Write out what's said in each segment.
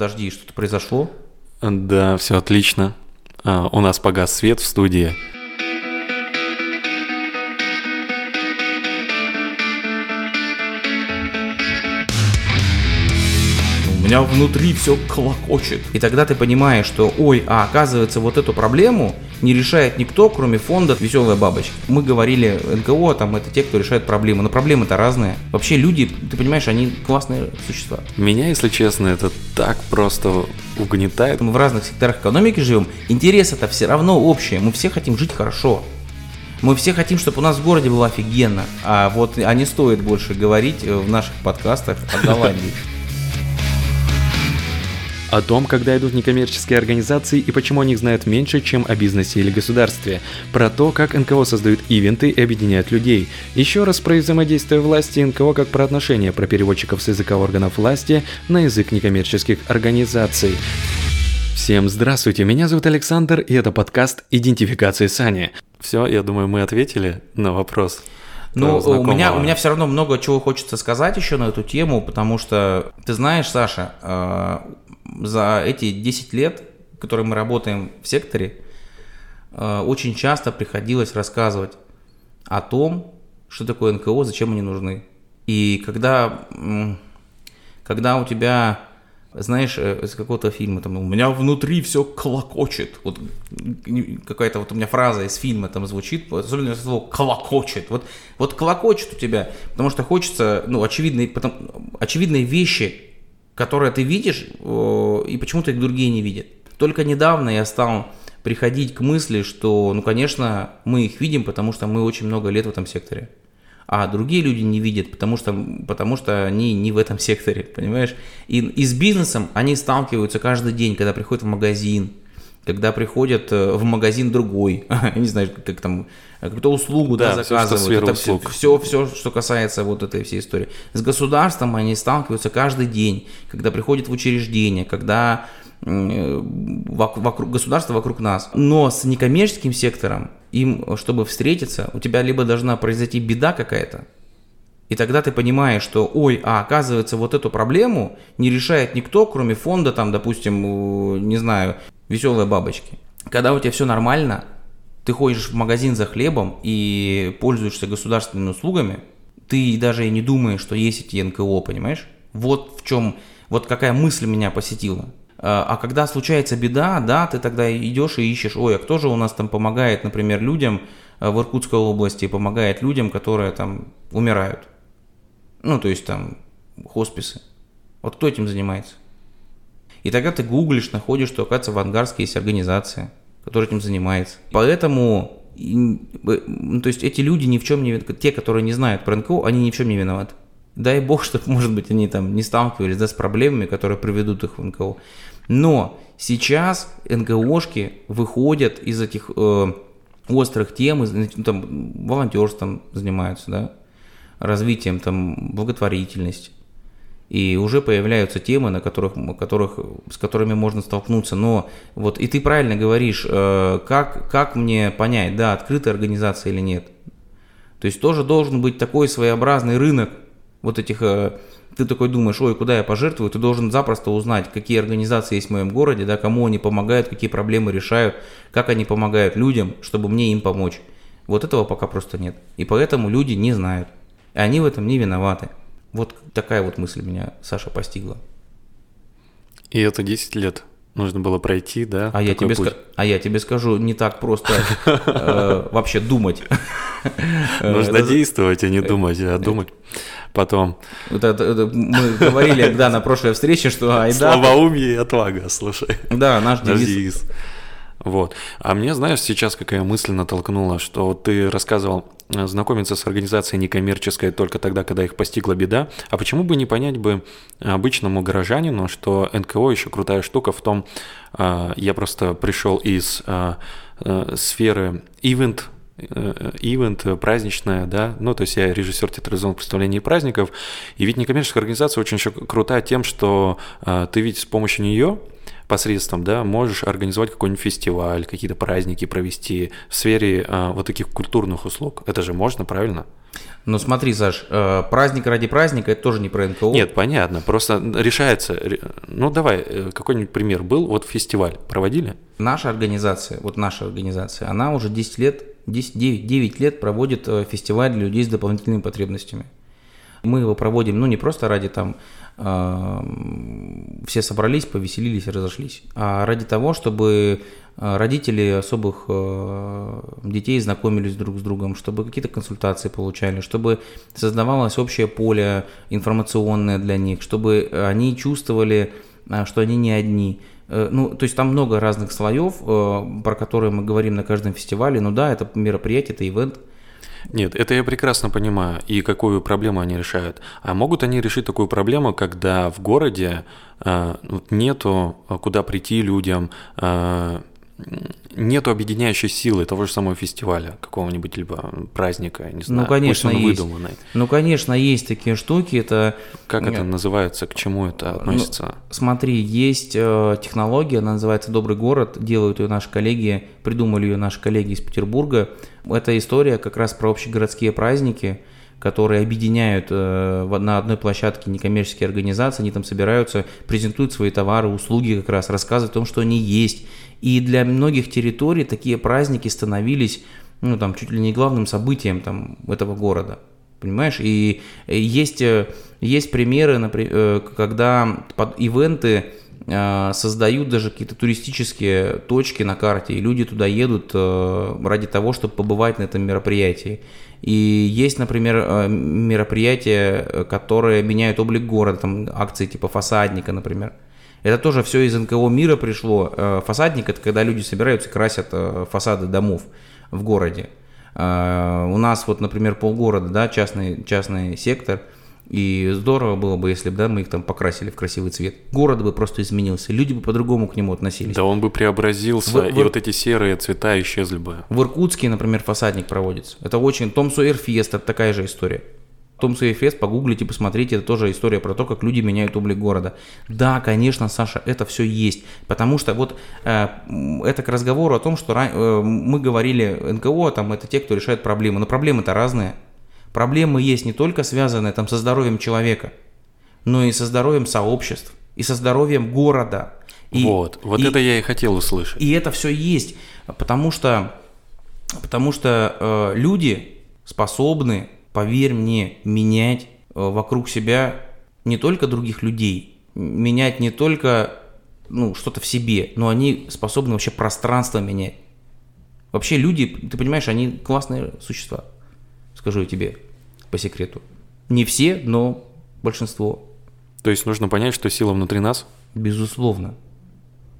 Подожди, что-то произошло? Да, все отлично. А, у нас погас свет в студии. Меня внутри все колокочет. И тогда ты понимаешь, что, ой, а оказывается, вот эту проблему не решает никто, кроме фонда «Веселая бабочка». Мы говорили, НКО, там, это те, кто решает проблемы, но проблемы-то разные. Вообще люди, ты понимаешь, они классные существа. Меня, если честно, это так просто угнетает. Мы в разных секторах экономики живем, интерес это все равно общее, мы все хотим жить хорошо. Мы все хотим, чтобы у нас в городе было офигенно, а вот а не стоит больше говорить в наших подкастах о Голландии. О том, когда идут некоммерческие организации и почему о них знают меньше, чем о бизнесе или государстве. Про то, как НКО создают ивенты и объединяют людей. Еще раз про взаимодействие власти и НКО как про отношения про переводчиков с языка органов власти на язык некоммерческих организаций. Всем здравствуйте, меня зовут Александр, и это подкаст «Идентификация Сани». Все, я думаю, мы ответили на вопрос. Ну, у меня, у меня все равно много чего хочется сказать еще на эту тему, потому что, ты знаешь, Саша, э, за эти 10 лет, которые мы работаем в секторе, э, очень часто приходилось рассказывать о том, что такое НКО, зачем они нужны. И когда, когда у тебя, знаешь, э, из какого-то фильма, там, у меня внутри все колокочет, вот какая-то вот у меня фраза из фильма там звучит, особенно слово колокочет, вот, вот колокочет у тебя, потому что хочется, ну, очевидные, потом, очевидные вещи которые ты видишь, и почему-то их другие не видят. Только недавно я стал приходить к мысли, что, ну, конечно, мы их видим, потому что мы очень много лет в этом секторе. А другие люди не видят, потому что, потому что они не в этом секторе, понимаешь? И, и с бизнесом они сталкиваются каждый день, когда приходят в магазин, когда приходят э, в магазин другой, не знаю, как там, какую-то услугу да, да, заказывают. Это все, все, все, что касается вот этой всей истории. С государством они сталкиваются каждый день, когда приходят в учреждение, когда э, вокруг, государство вокруг нас. Но с некоммерческим сектором им, чтобы встретиться, у тебя либо должна произойти беда какая-то, и тогда ты понимаешь, что, ой, а оказывается, вот эту проблему не решает никто, кроме фонда, там, допустим, не знаю, веселые бабочки. Когда у тебя все нормально, ты ходишь в магазин за хлебом и пользуешься государственными услугами, ты даже и не думаешь, что есть эти НКО, понимаешь? Вот в чем, вот какая мысль меня посетила. А, а когда случается беда, да, ты тогда идешь и ищешь, ой, а кто же у нас там помогает, например, людям э, в Иркутской области, помогает людям, которые там умирают. Ну, то есть там хосписы. Вот кто этим занимается? И тогда ты гуглишь, находишь, что, оказывается, в Ангарске есть организация, которая этим занимается. Поэтому, ну, то есть эти люди ни в чем не те, которые не знают про НКО, они ни в чем не виноваты. Дай бог, чтобы, может быть, они там не сталкивались да, с проблемами, которые приведут их в НКО. Но сейчас НКОшки выходят из этих э, острых тем, из, ну, там, волонтерством занимаются, да, развитием там благотворительности и уже появляются темы, на которых, которых, с которыми можно столкнуться. Но вот и ты правильно говоришь, э, как, как мне понять, да, открытая организация или нет. То есть тоже должен быть такой своеобразный рынок вот этих... Э, ты такой думаешь, ой, куда я пожертвую, ты должен запросто узнать, какие организации есть в моем городе, да, кому они помогают, какие проблемы решают, как они помогают людям, чтобы мне им помочь. Вот этого пока просто нет. И поэтому люди не знают. И они в этом не виноваты. Вот такая вот мысль меня Саша постигла. И это 10 лет нужно было пройти, да? А я, тебе ска- а я тебе скажу, не так просто э, вообще думать. Нужно действовать, а не думать, а думать потом. Мы говорили, да, на прошлой встрече, что. Слабоумие и отвага, слушай. Да, наш девиз. Вот. А мне, знаешь, сейчас какая мысль натолкнула, что ты рассказывал э, знакомиться с организацией некоммерческой только тогда, когда их постигла беда. А почему бы не понять бы обычному горожанину, что НКО еще крутая штука в том, э, я просто пришел из э, сферы ивент, ивент, праздничная, да, ну, то есть я режиссер театрализованных представлений и праздников, и ведь некоммерческая организация очень еще крутая тем, что ты ведь с помощью нее посредством, да, можешь организовать какой-нибудь фестиваль, какие-то праздники провести в сфере а, вот таких культурных услуг. Это же можно, правильно? Ну смотри, Саш, э, праздник ради праздника это тоже не про НКО. Нет, понятно. Просто решается. Ну давай, э, какой-нибудь пример был. Вот фестиваль проводили? Наша организация, вот наша организация, она уже 10 лет, 10, 9, 9 лет проводит э, фестиваль для людей с дополнительными потребностями. Мы его проводим, ну, не просто ради там все собрались, повеселились и разошлись, а ради того, чтобы родители особых детей знакомились друг с другом, чтобы какие-то консультации получали, чтобы создавалось общее поле информационное для них, чтобы они чувствовали, что они не одни. Э, ну, то есть там много разных слоев, э, про которые мы говорим на каждом фестивале. Ну да, это мероприятие, это ивент – нет, это я прекрасно понимаю, и какую проблему они решают. А могут они решить такую проблему, когда в городе э, нету э, куда прийти людям, э, нету объединяющей силы того же самого фестиваля, какого-нибудь либо праздника, не ну, знаю, ну, конечно, пусть он есть. выдуманный. Ну, конечно, есть такие штуки, это... Как это называется, к чему это ну, относится? Ну, смотри, есть э, технология, она называется «Добрый город», делают ее наши коллеги, придумали ее наши коллеги из Петербурга. Это история как раз про общегородские праздники, которые объединяют э, на одной площадке некоммерческие организации, они там собираются, презентуют свои товары, услуги как раз, рассказывают о том, что они есть. И для многих территорий такие праздники становились, ну, там, чуть ли не главным событием там, этого города. Понимаешь? И есть, э, есть примеры, например, э, когда под ивенты создают даже какие-то туристические точки на карте, и люди туда едут ради того, чтобы побывать на этом мероприятии. И есть, например, э, мероприятия, э, которые меняют облик города, там акции типа фасадника, например. Это тоже все из НКО мира пришло. Э, фасадник – это когда люди собираются и красят фасады домов в городе. У нас вот, например, полгорода, да, частный, частный сектор – и здорово было бы, если бы да, мы их там покрасили в красивый цвет. Город бы просто изменился, люди бы по-другому к нему относились. Да он бы преобразился, в, и в... вот эти серые цвета исчезли бы. В Иркутске, например, фасадник проводится. Это очень... Том Суэр Фест, это такая же история. Том Суэр Фест, погуглите, посмотрите, это тоже история про то, как люди меняют облик города. Да, конечно, Саша, это все есть. Потому что вот э, это к разговору о том, что э, мы говорили, НКО, там, это те, кто решает проблемы. Но проблемы-то разные. Проблемы есть не только связанные там со здоровьем человека, но и со здоровьем сообществ, и со здоровьем города. И, вот, вот и, это я и хотел услышать. И это все есть, потому что, потому что э, люди способны, поверь мне, менять э, вокруг себя не только других людей, менять не только ну, что-то в себе, но они способны вообще пространство менять. Вообще люди, ты понимаешь, они классные существа скажу я тебе по секрету. Не все, но большинство. То есть нужно понять, что сила внутри нас? Безусловно.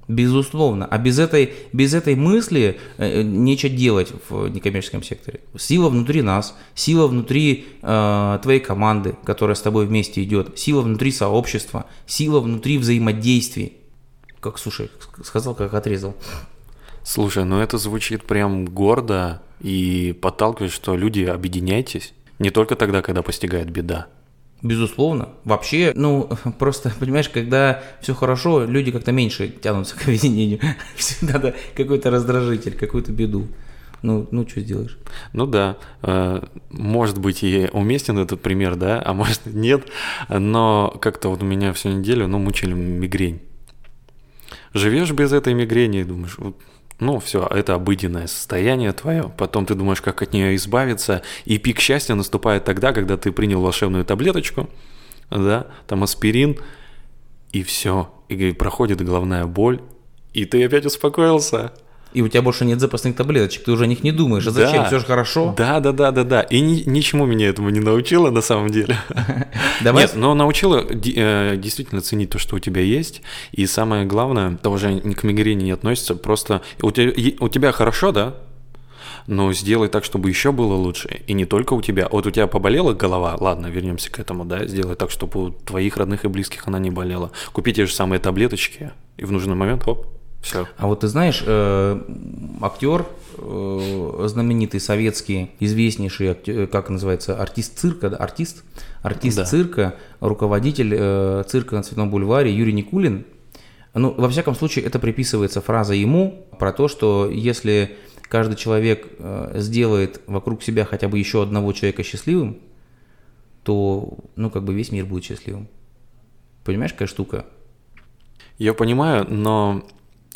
Безусловно. А без этой, без этой мысли э, нечего делать в некоммерческом секторе. Сила внутри нас, сила внутри э, твоей команды, которая с тобой вместе идет, сила внутри сообщества, сила внутри взаимодействий. Как, слушай, сказал, как отрезал. Слушай, ну это звучит прям гордо и подталкивает, что люди объединяйтесь не только тогда, когда постигает беда. Безусловно. Вообще, ну, просто, понимаешь, когда все хорошо, люди как-то меньше тянутся к объединению. Всегда да, какой-то раздражитель, какую-то беду. Ну, ну, что сделаешь? Ну да, э, может быть и уместен этот пример, да, а может нет, но как-то вот у меня всю неделю, ну, мучили мигрень. Живешь без этой мигрени и думаешь, вот ну, все, это обыденное состояние твое. Потом ты думаешь, как от нее избавиться. И пик счастья наступает тогда, когда ты принял волшебную таблеточку, да, там аспирин, и все. И проходит головная боль, и ты опять успокоился. И у тебя больше нет запасных таблеточек, ты уже о них не думаешь. А зачем? Да. Все же хорошо. Да, да, да, да, да. И ни, ничему меня этому не научило на самом деле. Давай. Нет, но научила э, действительно ценить то, что у тебя есть. И самое главное, это уже к мигрени не относится, просто у тебя, у тебя хорошо, да? но сделай так, чтобы еще было лучше. И не только у тебя. Вот у тебя поболела голова, ладно, вернемся к этому, да, сделай так, чтобы у твоих родных и близких она не болела. Купи те же самые таблеточки, и в нужный момент, оп, все. А вот ты знаешь, э, актер, э, знаменитый советский, известнейший, актер, как называется, артист цирка, да, артист, артист да. цирка, руководитель э, цирка на Цветном бульваре Юрий Никулин, Ну, во всяком случае, это приписывается фраза ему про то, что если каждый человек э, сделает вокруг себя хотя бы еще одного человека счастливым, то, ну, как бы весь мир будет счастливым. Понимаешь, какая штука? Я понимаю, но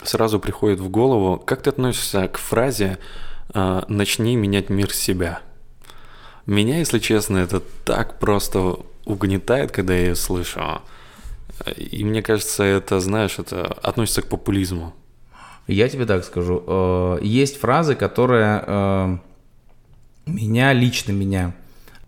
сразу приходит в голову, как ты относишься к фразе э, «начни менять мир себя»? Меня, если честно, это так просто угнетает, когда я ее слышу. И мне кажется, это, знаешь, это относится к популизму. Я тебе так скажу. Э, есть фразы, которые э, меня, лично меня,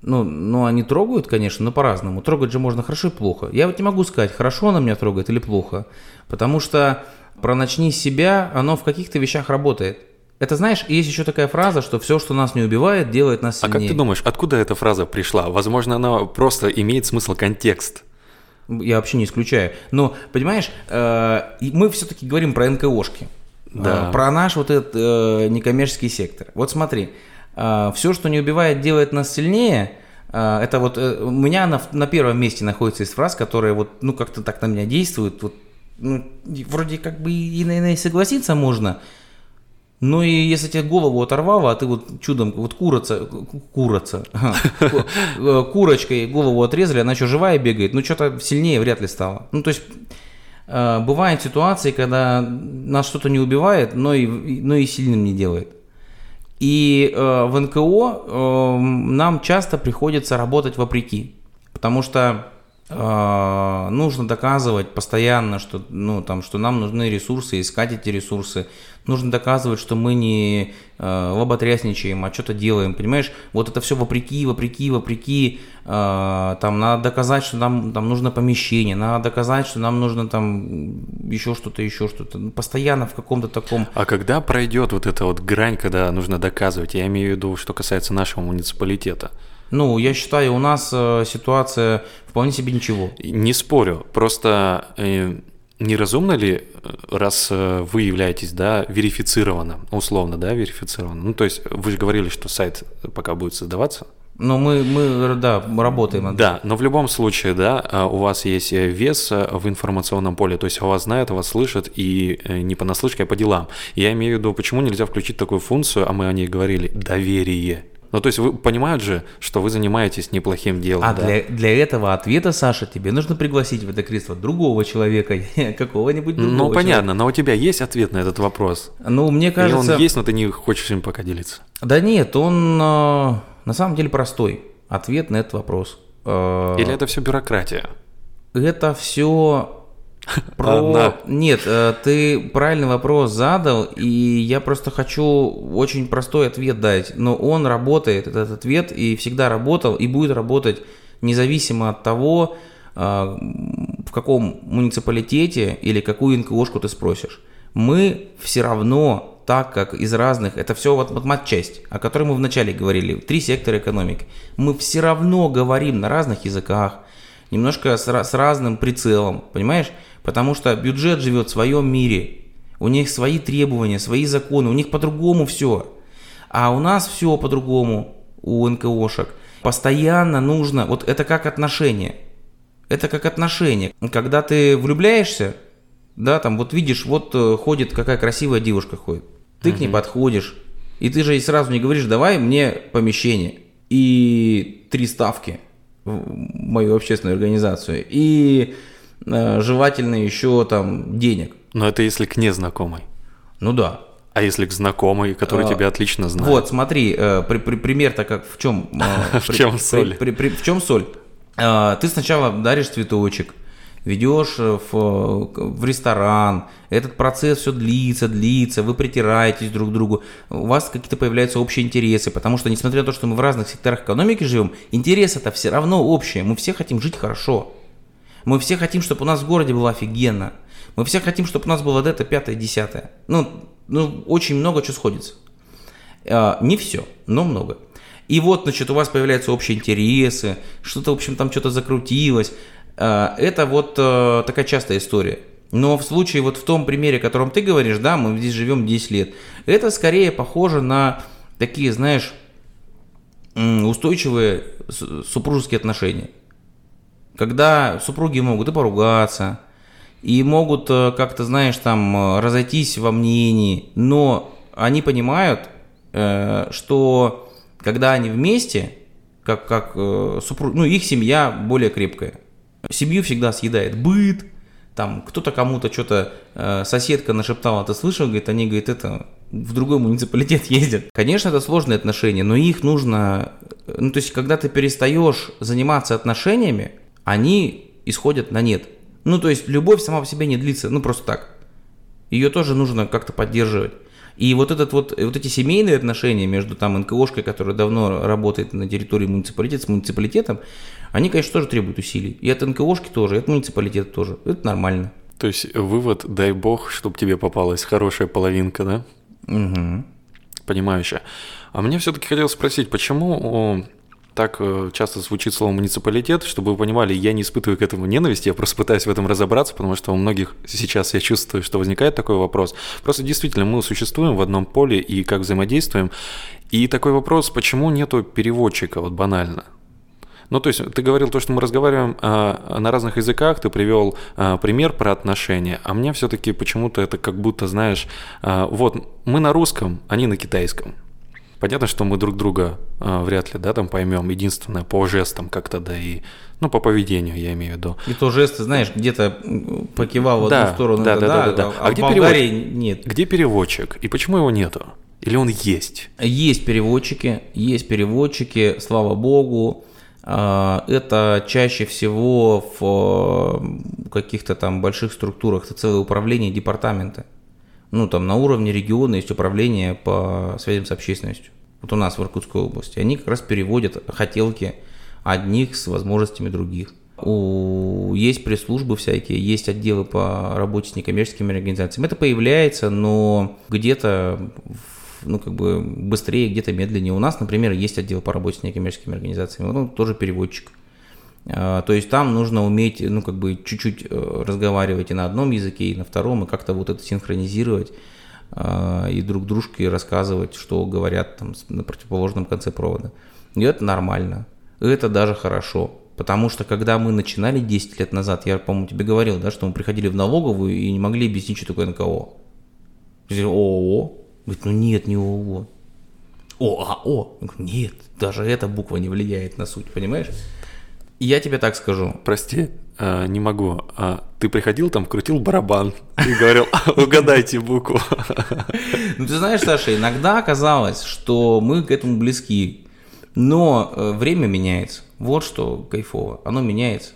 ну, ну, они трогают, конечно, но по-разному. Трогать же можно хорошо и плохо. Я вот не могу сказать, хорошо она меня трогает или плохо. Потому что про «начни себя», оно в каких-то вещах работает. Это знаешь, есть еще такая фраза, что все, что нас не убивает, делает нас сильнее. А как ты думаешь, откуда эта фраза пришла? Возможно, она просто имеет смысл контекст. Я вообще не исключаю. Но, понимаешь, э, мы все-таки говорим про НКОшки. Да. Э, про наш вот этот э, некоммерческий сектор. Вот смотри, все, что не убивает, делает нас сильнее. Это вот у меня на, на первом месте находится из фраз, которые вот, ну, как-то так на меня действуют. Вот, ну, вроде как бы и, наверное, и согласиться можно, ну и если тебе голову оторвало, а ты вот чудом, вот курица, курица, э, курочкой голову отрезали, она еще живая бегает, ну что-то сильнее вряд ли стало. Ну то есть э, бывают ситуации, когда нас что-то не убивает, но и, но и сильным не делает. И э, в НКО нам часто приходится работать вопреки, потому что нужно доказывать постоянно, что, ну, там, что нам нужны ресурсы, искать эти ресурсы, нужно доказывать, что мы не э, лоботрясничаем, а что-то делаем, понимаешь? Вот это все вопреки, вопреки, вопреки, э, там надо доказать, что нам там нужно помещение, надо доказать, что нам нужно там еще что-то, еще что-то, ну, постоянно в каком-то таком... А когда пройдет вот эта вот грань, когда нужно доказывать, я имею в виду, что касается нашего муниципалитета? Ну, я считаю, у нас э, ситуация вполне себе ничего. Не спорю, просто... Э, неразумно ли, э, раз вы являетесь, да, верифицированным, условно, да, верифицированным, ну, то есть вы же говорили, что сайт пока будет создаваться, но мы, мы, да, работаем над Да, но в любом случае, да, у вас есть вес в информационном поле, то есть вас знают, вас слышат, и не понаслышке, а по делам. Я имею в виду, почему нельзя включить такую функцию, а мы о ней говорили, доверие. Ну, то есть вы понимают же, что вы занимаетесь неплохим делом. А да? для, для этого ответа, Саша, тебе нужно пригласить в это кресло другого человека, какого-нибудь другого. Ну, понятно, человека. но у тебя есть ответ на этот вопрос? Ну, мне кажется... Или он есть, но ты не хочешь им пока делиться? Да нет, он э, на самом деле простой. Ответ на этот вопрос. Э, Или это все бюрократия? Это все про... Одна. Нет, э, ты правильный вопрос задал, и я просто хочу очень простой ответ дать. Но он работает, этот ответ, и всегда работал, и будет работать независимо от того, э, в каком муниципалитете или какую НКОшку ты спросишь. Мы все равно, так как из разных, это все вот, вот матчасть, о которой мы вначале говорили, три сектора экономики, мы все равно говорим на разных языках, немножко с, с разным прицелом, понимаешь? Потому что бюджет живет в своем мире. У них свои требования, свои законы, у них по-другому все. А у нас все по-другому, у НКОшек. Постоянно нужно, вот это как отношения. Это как отношения. Когда ты влюбляешься, да, там вот видишь, вот э, ходит какая красивая девушка ходит. Ты угу. к ней подходишь, и ты же сразу не говоришь, давай мне помещение и три ставки мою общественную организацию. И Э, желательно еще там денег. Но это если к незнакомой. Ну да. А если к знакомой, который а, тебя отлично знает? Вот, смотри, э, при, при, пример-то как в чем? Э, в чем соль? В чем соль? Ты сначала даришь цветочек, ведешь в, в ресторан, этот процесс все длится, длится, вы притираетесь друг к другу, у вас какие-то появляются общие интересы, потому что, несмотря на то, что мы в разных секторах экономики живем, интересы-то все равно общие, мы все хотим жить хорошо. Мы все хотим, чтобы у нас в городе было офигенно. Мы все хотим, чтобы у нас было это, пятое, десятое. Ну, ну, очень много чего сходится. А, не все, но много. И вот, значит, у вас появляются общие интересы, что-то, в общем, там что-то закрутилось. А, это вот а, такая частая история. Но в случае, вот в том примере, о котором ты говоришь, да, мы здесь живем 10 лет, это скорее похоже на такие, знаешь, устойчивые супружеские отношения. Когда супруги могут и поругаться, и могут э, как-то, знаешь, там э, разойтись во мнении, но они понимают, э, что когда они вместе, как, как супруг, ну, их семья более крепкая. Семью всегда съедает быт, там кто-то кому-то что-то, соседка нашептала, ты слышал, говорит, они, говорит, это в другой муниципалитет ездят. Конечно, это сложные отношения, но их нужно, ну, то есть, когда ты перестаешь заниматься отношениями, они исходят на нет. Ну, то есть любовь сама по себе не длится, ну, просто так. Ее тоже нужно как-то поддерживать. И вот, этот вот, вот эти семейные отношения между там НКОшкой, которая давно работает на территории муниципалитета, с муниципалитетом, они, конечно, тоже требуют усилий. И от НКОшки тоже, и от муниципалитета тоже. Это нормально. То есть вывод, дай бог, чтобы тебе попалась хорошая половинка, да? Угу. Понимающая. А мне все-таки хотелось спросить, почему так э, часто звучит слово муниципалитет, чтобы вы понимали, я не испытываю к этому ненависти, я просто пытаюсь в этом разобраться, потому что у многих сейчас я чувствую, что возникает такой вопрос. Просто действительно мы существуем в одном поле и как взаимодействуем. И такой вопрос, почему нету переводчика, вот банально. Ну, то есть ты говорил то, что мы разговариваем а, на разных языках, ты привел а, пример про отношения, а мне все-таки почему-то это как будто, знаешь, а, вот мы на русском, они на китайском. Понятно, что мы друг друга э, вряд ли, да, там поймем. Единственное, по жестам как-то, да, и, ну, по поведению, я имею в виду. И то жесты, знаешь, где-то покивал в да, одну сторону, да, да, да, да, да. А, а где Болгарии перевод... нет. Где переводчик? И почему его нету? Или он есть? Есть переводчики, есть переводчики, слава богу. А, это чаще всего в каких-то там больших структурах, это целое управление, департаменты ну, там на уровне региона есть управление по связям с общественностью. Вот у нас в Иркутской области. Они как раз переводят хотелки одних с возможностями других. У, есть пресс-службы всякие, есть отделы по работе с некоммерческими организациями. Это появляется, но где-то ну, как бы быстрее, где-то медленнее. У нас, например, есть отдел по работе с некоммерческими организациями, ну, тоже переводчик. А, то есть там нужно уметь, ну, как бы чуть-чуть э, разговаривать и на одном языке, и на втором, и как-то вот это синхронизировать а, и друг дружке рассказывать, что говорят там на противоположном конце провода. И это нормально. Это даже хорошо. Потому что когда мы начинали 10 лет назад, я, по-моему, тебе говорил, да, что мы приходили в налоговую и не могли объяснить, что такое НКО. ООО? Говорит, ну нет, не ООО. ОАО? Нет, даже эта буква не влияет на суть, понимаешь? Я тебе так скажу. Прости, а, не могу. А ты приходил там, крутил барабан и говорил, угадайте букву. Ну ты знаешь, Саша, иногда оказалось, что мы к этому близки, но э, время меняется. Вот что кайфово, оно меняется.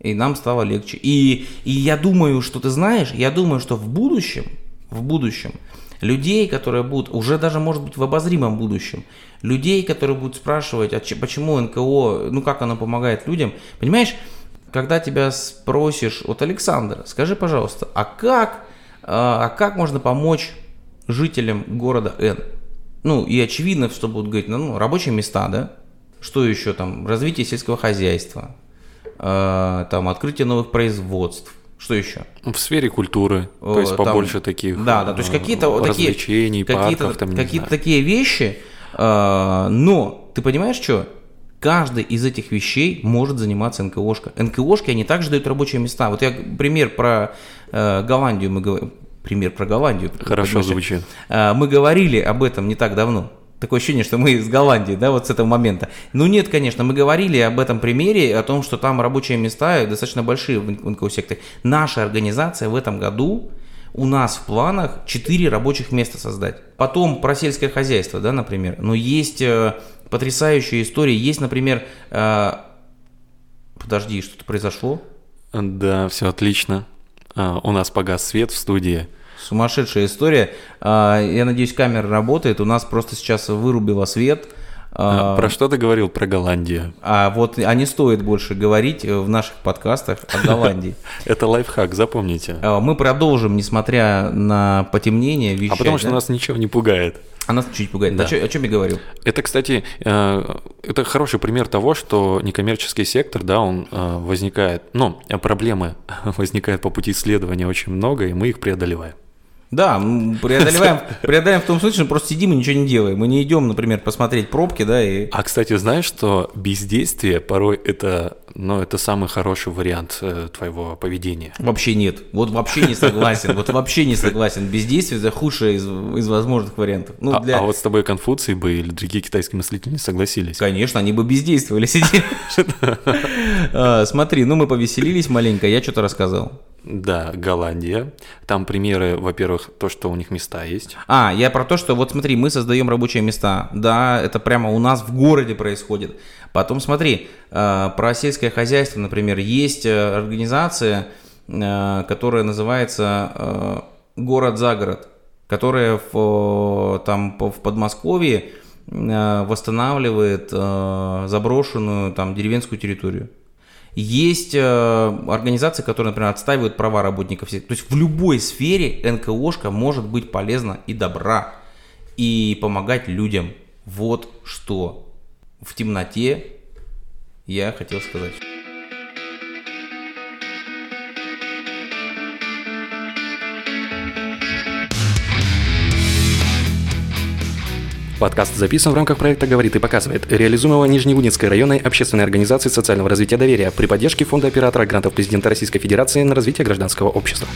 И нам стало легче. И, и я думаю, что ты знаешь, я думаю, что в будущем, в будущем людей, которые будут, уже даже может быть в обозримом будущем, людей, которые будут спрашивать, а почему НКО, ну как оно помогает людям. Понимаешь, когда тебя спросишь, вот Александр, скажи, пожалуйста, а как, а, а как можно помочь жителям города Н? Ну и очевидно, что будут говорить, ну, ну рабочие места, да? Что еще там? Развитие сельского хозяйства, э, там открытие новых производств, что еще? В сфере культуры, то есть там, побольше таких Да, да, то есть какие-то вот такие развлечений, какие-то, там, какие-то такие вещи, э, но ты понимаешь, что? Каждый из этих вещей может заниматься НКОшка. НКОшки, они также дают рабочие места. Вот я пример про э, Голландию мы говорим. Пример про Голландию. Хорошо звучит. Э, мы говорили об этом не так давно. Такое ощущение, что мы из Голландии, да, вот с этого момента. Ну нет, конечно, мы говорили об этом примере, о том, что там рабочие места достаточно большие в НКО-секторе. Наша организация в этом году, у нас в планах 4 рабочих места создать. Потом про сельское хозяйство, да, например. Но есть э, потрясающая история. Есть, например, э, подожди, что-то произошло? Да, все отлично. А, у нас погас свет в студии. Сумасшедшая история. А, я надеюсь, камера работает. У нас просто сейчас вырубила свет. А, про что ты говорил про Голландию? А вот а не стоит больше говорить в наших подкастах о Голландии. Это лайфхак, запомните. А, мы продолжим, несмотря на потемнение, вещать. А потому что нас ничего не пугает. А нас чуть пугает. Да. О, чем, о чем я говорил? Это, кстати, э, это хороший пример того, что некоммерческий сектор, да, он э, возникает, ну, проблемы возникают по пути исследования очень много, и мы их преодолеваем. Да, преодолеваем, преодолеваем в том случае, что просто сидим и ничего не делаем. Мы не идем, например, посмотреть пробки, да, и... А, кстати, знаешь, что бездействие порой это, ну, это самый хороший вариант э, твоего поведения? Вообще нет. Вот вообще не согласен. Вот вообще не согласен. Бездействие – это худшее из, из возможных вариантов. Ну, а, для... а вот с тобой Конфуций бы или другие китайские мыслители не согласились? Конечно, они бы бездействовали, сидели. А, смотри, ну мы повеселились маленько, я что-то рассказал. Да, Голландия. Там примеры, во-первых, то, что у них места есть. А, я про то, что вот смотри, мы создаем рабочие места. Да, это прямо у нас в городе происходит. Потом смотри, э, про сельское хозяйство, например, есть э, организация, э, которая называется «Город за город», которая в, там в Подмосковье восстанавливает заброшенную там деревенскую территорию. Есть э, организации, которые, например, отстаивают права работников. То есть в любой сфере НКОшка может быть полезна и добра, и помогать людям. Вот что в темноте я хотел сказать. Подкаст записан в рамках проекта «Говорит и показывает», реализуемого Нижневудинской районной общественной организации социального развития доверия при поддержке Фонда оператора грантов президента Российской Федерации на развитие гражданского общества.